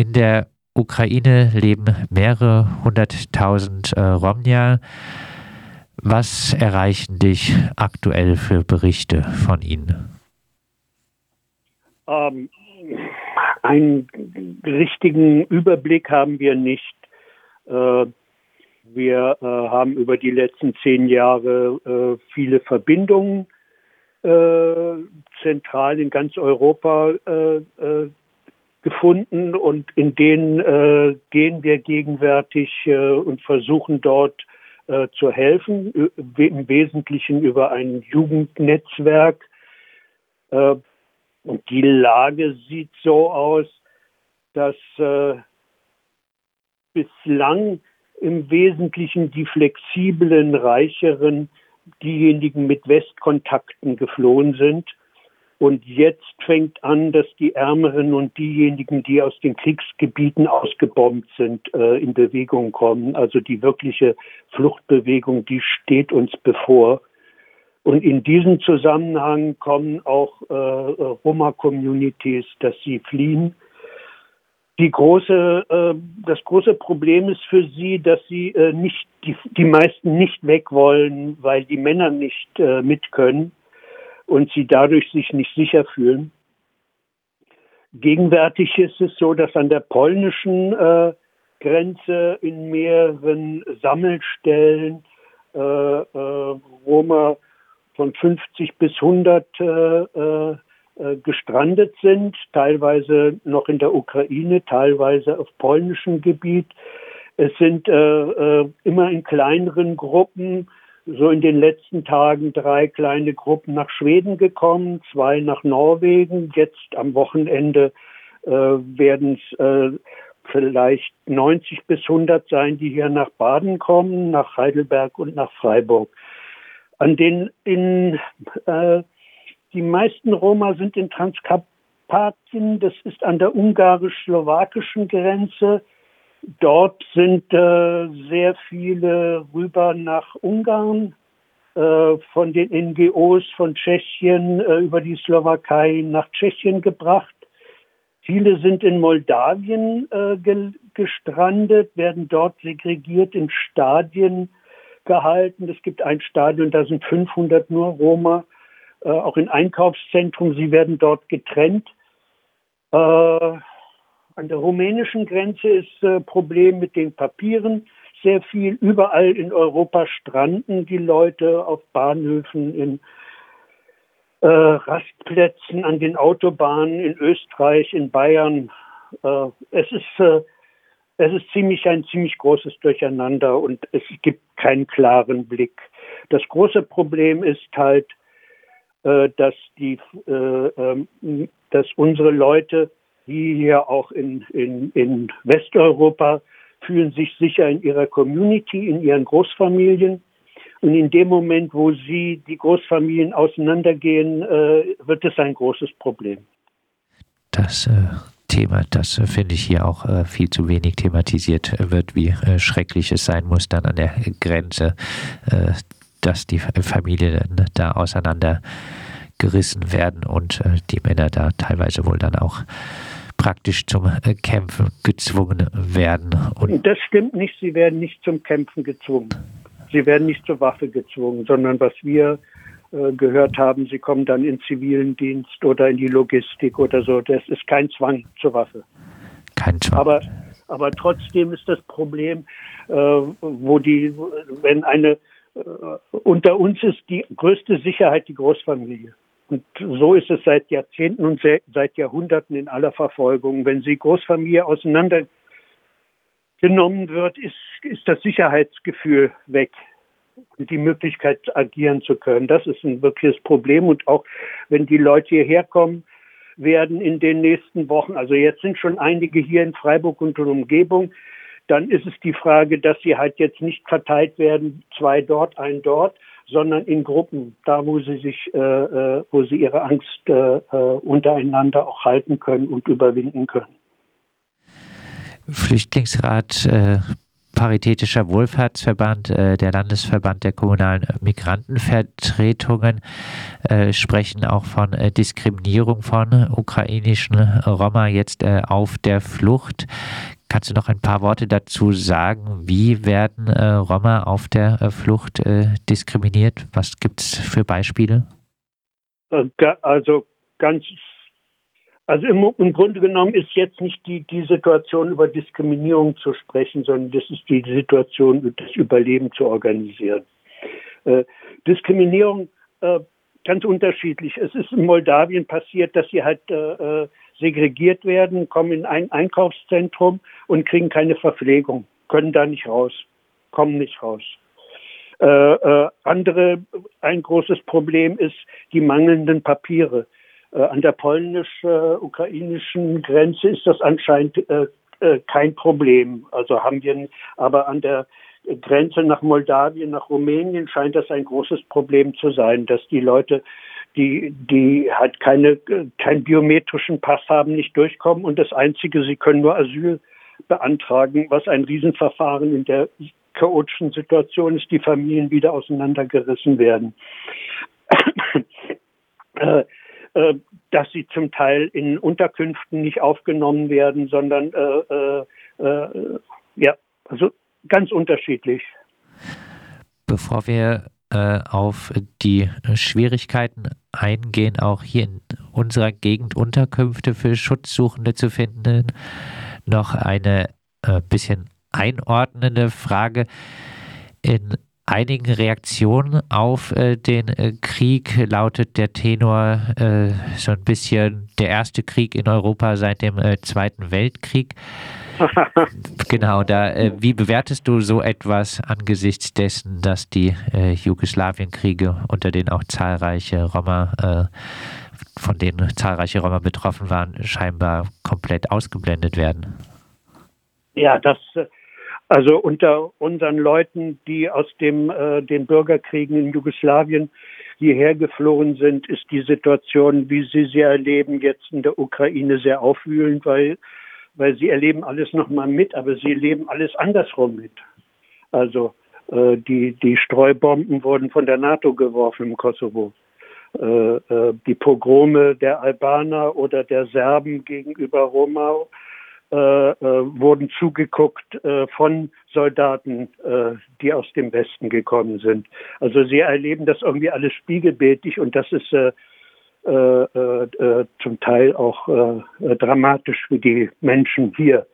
In der Ukraine leben mehrere hunderttausend äh, Romnia. Was erreichen dich aktuell für Berichte von ihnen? Ähm, einen richtigen Überblick haben wir nicht. Äh, wir äh, haben über die letzten zehn Jahre äh, viele Verbindungen äh, zentral in ganz Europa äh, äh, gefunden und in denen gehen wir gegenwärtig und versuchen dort äh, zu helfen, im Wesentlichen über ein Jugendnetzwerk. Äh, und die Lage sieht so aus, dass äh, bislang im Wesentlichen die flexiblen, reicheren, diejenigen mit Westkontakten geflohen sind und jetzt fängt an, dass die Ärmeren und diejenigen, die aus den Kriegsgebieten ausgebombt sind, äh, in Bewegung kommen. Also die wirkliche Fluchtbewegung, die steht uns bevor. Und in diesem Zusammenhang kommen auch äh, Roma-Communities, dass sie fliehen. Die große, äh, das große Problem ist für sie, dass sie äh, nicht, die, die meisten nicht weg wollen, weil die Männer nicht äh, mit können und sie dadurch sich nicht sicher fühlen. Gegenwärtig ist es so, dass an der polnischen äh, Grenze in mehreren Sammelstellen äh, äh, Roma von 50 bis 100 äh, äh, äh, gestrandet sind, teilweise noch in der Ukraine, teilweise auf polnischem Gebiet. Es sind immer in kleineren Gruppen so in den letzten Tagen drei kleine Gruppen nach Schweden gekommen, zwei nach Norwegen. Jetzt am Wochenende äh, werden es äh, vielleicht 90 bis 100 sein, die hier nach Baden kommen, nach Heidelberg und nach Freiburg. An den in äh, die meisten Roma sind in Transkarpatien, das ist an der ungarisch-slowakischen Grenze. Dort sind äh, sehr viele rüber nach Ungarn äh, von den NGOs von Tschechien äh, über die Slowakei nach Tschechien gebracht. Viele sind in Moldawien äh, ge gestrandet, werden dort segregiert in Stadien gehalten. Es gibt ein Stadion, da sind 500 nur Roma, äh, auch in Einkaufszentrum. Sie werden dort getrennt. An der rumänischen Grenze ist äh, Problem mit den Papieren sehr viel. Überall in Europa stranden die Leute auf Bahnhöfen, in äh, Rastplätzen, an den Autobahnen in Österreich, in Bayern. Äh, es ist äh, es ist ziemlich ein ziemlich großes Durcheinander und es gibt keinen klaren Blick. Das große Problem ist halt, äh, dass die, äh, ähm, dass unsere Leute die hier auch in, in, in Westeuropa fühlen sich sicher in ihrer Community, in ihren Großfamilien. Und in dem Moment, wo sie die Großfamilien auseinandergehen, äh, wird es ein großes Problem. Das äh, Thema, das äh, finde ich hier auch äh, viel zu wenig thematisiert wird, wie äh, schrecklich es sein muss dann an der Grenze, dass die Familien da auseinandergerissen werden und die Männer da teilweise wohl dann auch praktisch zum äh, Kämpfen gezwungen werden. Und das stimmt nicht, sie werden nicht zum Kämpfen gezwungen. Sie werden nicht zur Waffe gezwungen, sondern was wir äh, gehört haben, sie kommen dann in zivilen Dienst oder in die Logistik oder so. Das ist kein Zwang zur Waffe. Kein Zwang. Aber, aber trotzdem ist das Problem, äh, wo die, wenn eine, äh, unter uns ist die größte Sicherheit die Großfamilie. Und so ist es seit Jahrzehnten und seit Jahrhunderten in aller Verfolgung. Wenn die Großfamilie auseinandergenommen wird, ist, ist das Sicherheitsgefühl weg und die Möglichkeit agieren zu können. Das ist ein wirkliches Problem. Und auch wenn die Leute hierher kommen, werden in den nächsten Wochen, also jetzt sind schon einige hier in Freiburg und in Umgebung, dann ist es die Frage, dass sie halt jetzt nicht verteilt werden, zwei dort, ein dort, sondern in Gruppen, da wo sie sich, äh, äh, wo sie ihre Angst äh, äh, untereinander auch halten können und überwinden können. Flüchtlingsrat äh, Paritätischer Wohlfahrtsverband, äh, der Landesverband der kommunalen Migrantenvertretungen, äh, sprechen auch von äh, Diskriminierung von ukrainischen Roma jetzt äh, auf der Flucht. Kannst du noch ein paar Worte dazu sagen? Wie werden äh, Roma auf der äh, Flucht äh, diskriminiert? Was gibt es für Beispiele? Äh, also ganz, also im, im, Grunde genommen ist jetzt nicht die, die Situation über Diskriminierung zu sprechen, sondern das ist die Situation, das Überleben zu organisieren. Äh, Diskriminierung äh, ganz unterschiedlich. Es ist in Moldawien passiert, dass sie halt segregiert werden, kommen in ein Einkaufszentrum und kriegen keine Verpflegung, können da nicht raus, kommen nicht raus. Äh, äh, andere, ein großes Problem ist die mangelnden Papiere. Äh, an der polnisch-ukrainischen Grenze ist das anscheinend äh, äh, kein Problem. Also haben wir, aber an der Grenze nach Moldawien, nach Rumänien scheint das ein großes Problem zu sein, dass die Leute die, die halt keine, keinen biometrischen Pass haben, nicht durchkommen. Und das Einzige, sie können nur Asyl beantragen, was ein Riesenverfahren in der chaotischen Situation ist, die Familien wieder auseinandergerissen werden. äh, äh, dass sie zum Teil in Unterkünften nicht aufgenommen werden, sondern äh, äh, ja, also ganz unterschiedlich. Bevor wir auf die Schwierigkeiten eingehen, auch hier in unserer Gegend Unterkünfte für Schutzsuchende zu finden. Noch eine äh, bisschen einordnende Frage. In einigen Reaktionen auf äh, den äh, Krieg lautet der Tenor äh, so ein bisschen der erste Krieg in Europa seit dem äh, Zweiten Weltkrieg. genau, da äh, wie bewertest du so etwas angesichts dessen, dass die äh, Jugoslawienkriege, unter denen auch zahlreiche Roma, von denen zahlreiche Roma betroffen waren, scheinbar komplett ausgeblendet werden? Ja, das also unter unseren Leuten, die aus dem, äh, den Bürgerkriegen in Jugoslawien hierher geflohen sind, ist die Situation, wie sie sie erleben, jetzt in der Ukraine sehr aufwühlend, weil, weil sie erleben alles nochmal mit, aber sie erleben alles andersrum mit. Also äh, die, die Streubomben wurden von der NATO geworfen im Kosovo. Äh, äh, die Pogrome der Albaner oder der Serben gegenüber Roma äh, äh, wurden zugeguckt äh, von Soldaten, äh, die aus dem Westen gekommen sind. Also sie erleben das irgendwie alles spiegelbildlich und das ist äh, äh, zum Teil auch dramatisch für die Menschen hier,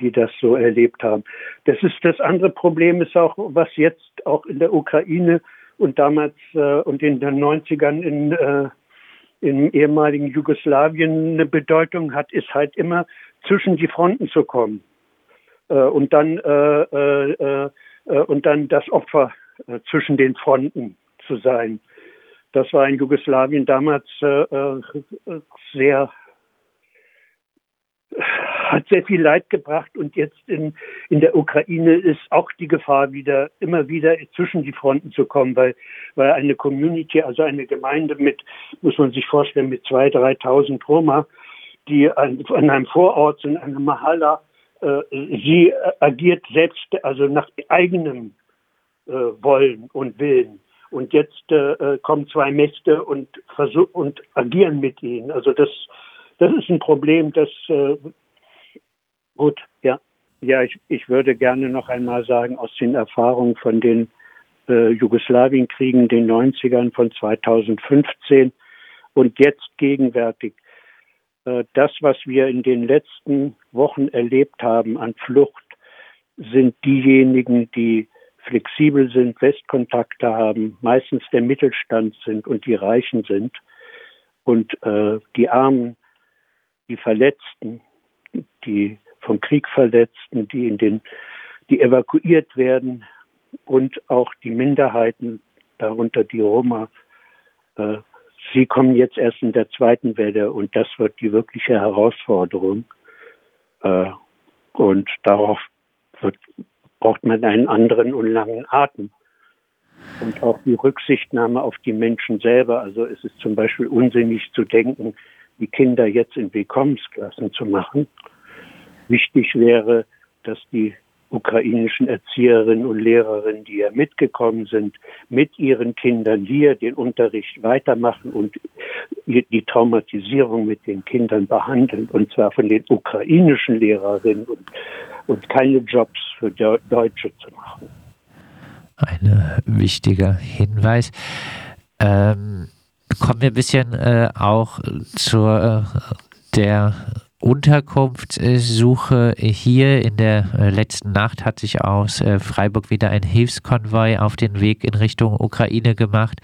die das so erlebt haben. Das ist das andere Problem ist auch, was jetzt auch in der Ukraine und damals und in den 90ern in im ehemaligen Jugoslawien eine Bedeutung hat, ist halt immer zwischen die Fronten zu kommen äh, und dann äh, äh, äh, und dann das Opfer äh, zwischen den Fronten zu sein. Das war in Jugoslawien damals äh, sehr hat sehr viel Leid gebracht und jetzt in, in der Ukraine ist auch die Gefahr wieder, immer wieder zwischen die Fronten zu kommen, weil, weil eine Community, also eine Gemeinde mit, muss man sich vorstellen, mit zwei, dreitausend Roma, die an, an einem Vorort sind, eine Mahalla, äh, sie agiert selbst, also nach eigenem äh, Wollen und Willen. Und jetzt äh, kommen zwei Mächte und und agieren mit ihnen. Also das, das ist ein Problem, das äh, gut, ja. Ja, ich, ich würde gerne noch einmal sagen, aus den Erfahrungen von den äh, Jugoslawienkriegen, den 90ern von 2015 und jetzt gegenwärtig, äh, das, was wir in den letzten Wochen erlebt haben an Flucht, sind diejenigen, die flexibel sind, Westkontakte haben, meistens der Mittelstand sind und die Reichen sind. Und äh, die Armen, die Verletzten, die vom Krieg Verletzten, die in den, die evakuiert werden und auch die Minderheiten, darunter die Roma, äh, Sie kommen jetzt erst in der zweiten Welle und das wird die wirkliche Herausforderung. Äh, und darauf wird, braucht man einen anderen und langen Atem. Und auch die Rücksichtnahme auf die Menschen selber. Also es ist zum Beispiel unsinnig zu denken, die Kinder jetzt in Willkommensklassen zu machen. Wichtig wäre, dass die ukrainischen Erzieherinnen und Lehrerinnen, die ja mitgekommen sind, mit ihren Kindern hier den Unterricht weitermachen und die Traumatisierung mit den Kindern behandeln, und zwar von den ukrainischen Lehrerinnen und, und keine Jobs für Deutsche zu machen. Ein wichtiger Hinweis. Ähm, kommen wir ein bisschen äh, auch zur äh, Unterkunftssuche hier in der äh, letzten Nacht hat sich aus äh, Freiburg wieder ein Hilfskonvoi auf den Weg in Richtung Ukraine gemacht.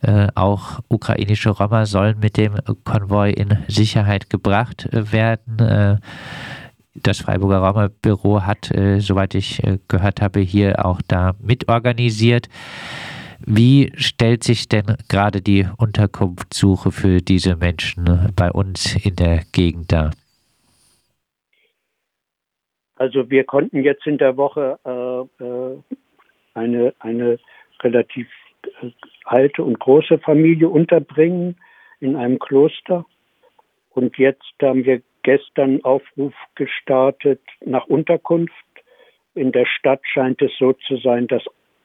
Äh, auch ukrainische Roma sollen mit dem Konvoi in Sicherheit gebracht werden. Das Freiburger Roma-Büro hat, soweit ich gehört habe, hier auch da mitorganisiert. Wie stellt sich denn gerade die Unterkunftssuche für diese Menschen bei uns in der Gegend dar? Also wir konnten jetzt in der Woche äh, äh, eine, eine relativ äh, alte und große Familie unterbringen in einem Kloster. Und jetzt haben wir gestern Aufruf gestartet nach Unterkunft. In der Stadt scheint es so zu sein, dass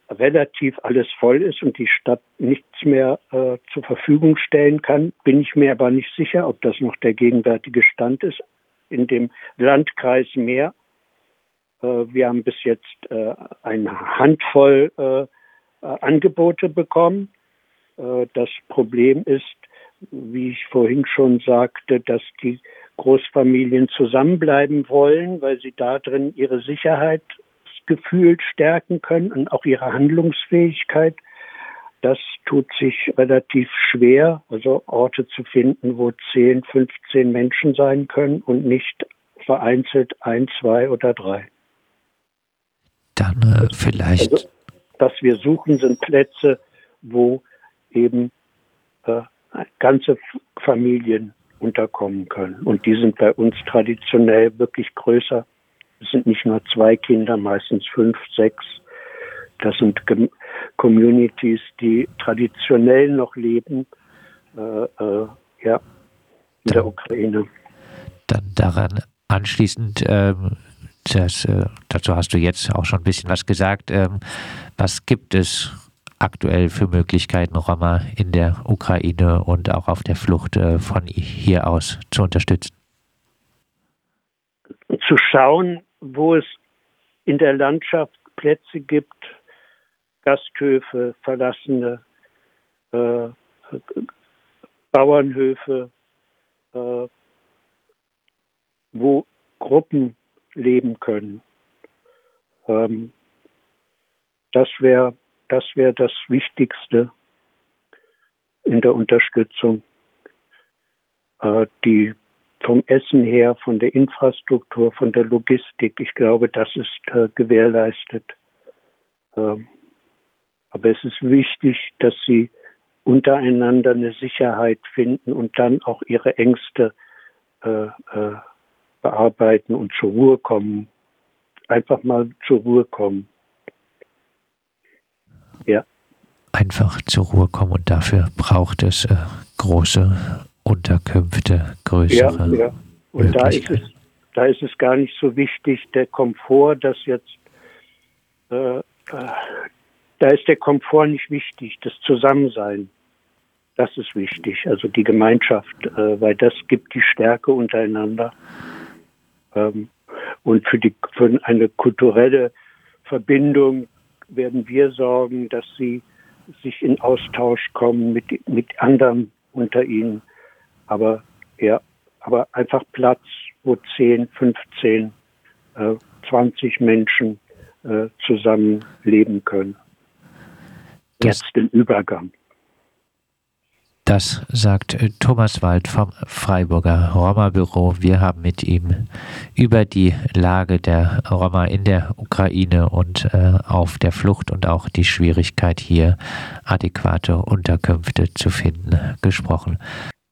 relativ alles voll ist und die Stadt nichts mehr äh, zur Verfügung stellen kann. Bin ich mir aber nicht sicher, ob das noch der gegenwärtige Stand ist. In dem Landkreis Meer wir haben bis jetzt äh, eine Handvoll äh, Angebote bekommen. Das Problem ist, wie ich vorhin schon sagte, dass die Großfamilien zusammenbleiben wollen, weil sie darin ihre Sicherheitsgefühl stärken können und auch ihre Handlungsfähigkeit. Das tut sich relativ schwer, also Orte zu finden, wo 10, 15 Menschen sein können und nicht vereinzelt ein, zwei oder drei. Dann äh, vielleicht. Also, was wir suchen, sind Plätze, wo eben äh, ganze Familien unterkommen können. Und die sind bei uns traditionell wirklich größer. Es sind nicht nur zwei Kinder, meistens fünf, sechs. Das sind Communities, die traditionell noch leben, äh, äh, ja, in dann, der Ukraine. Dann daran anschließend ähm, das, äh, dazu hast du jetzt auch schon ein bisschen was gesagt. Ähm, was gibt es aktuell für Möglichkeiten, Roma in der Ukraine und auch auf der Flucht äh, von hier aus zu unterstützen? Zu schauen, wo es in der Landschaft Plätze gibt, Gasthöfe, verlassene äh, Bauernhöfe, äh, wo Gruppen leben können. Ähm, das wäre das, wär das Wichtigste in der Unterstützung. Äh, die vom Essen her, von der Infrastruktur, von der Logistik, ich glaube, das ist äh, gewährleistet. Ähm, aber es ist wichtig, dass sie untereinander eine Sicherheit finden und dann auch ihre Ängste äh, äh, bearbeiten und zur Ruhe kommen. Einfach mal zur Ruhe kommen. Ja. Einfach zur Ruhe kommen und dafür braucht es äh, große Unterkünfte, größere. Ja, ja. Und da ist, es, da ist es gar nicht so wichtig, der Komfort, dass jetzt, äh, äh, da ist der Komfort nicht wichtig, das Zusammensein. Das ist wichtig, also die Gemeinschaft, äh, weil das gibt die Stärke untereinander. Ähm, und für, die, für eine kulturelle Verbindung werden wir sorgen, dass sie sich in Austausch kommen mit, mit anderen unter ihnen. Aber ja, aber einfach Platz, wo 10, 15, äh, 20 Menschen äh, zusammen leben können. Jetzt den Übergang. Das sagt äh, Thomas Wald vom Freiburger Roma-Büro. Wir haben mit ihm über die Lage der Roma in der Ukraine und äh, auf der Flucht und auch die Schwierigkeit hier adäquate Unterkünfte zu finden gesprochen.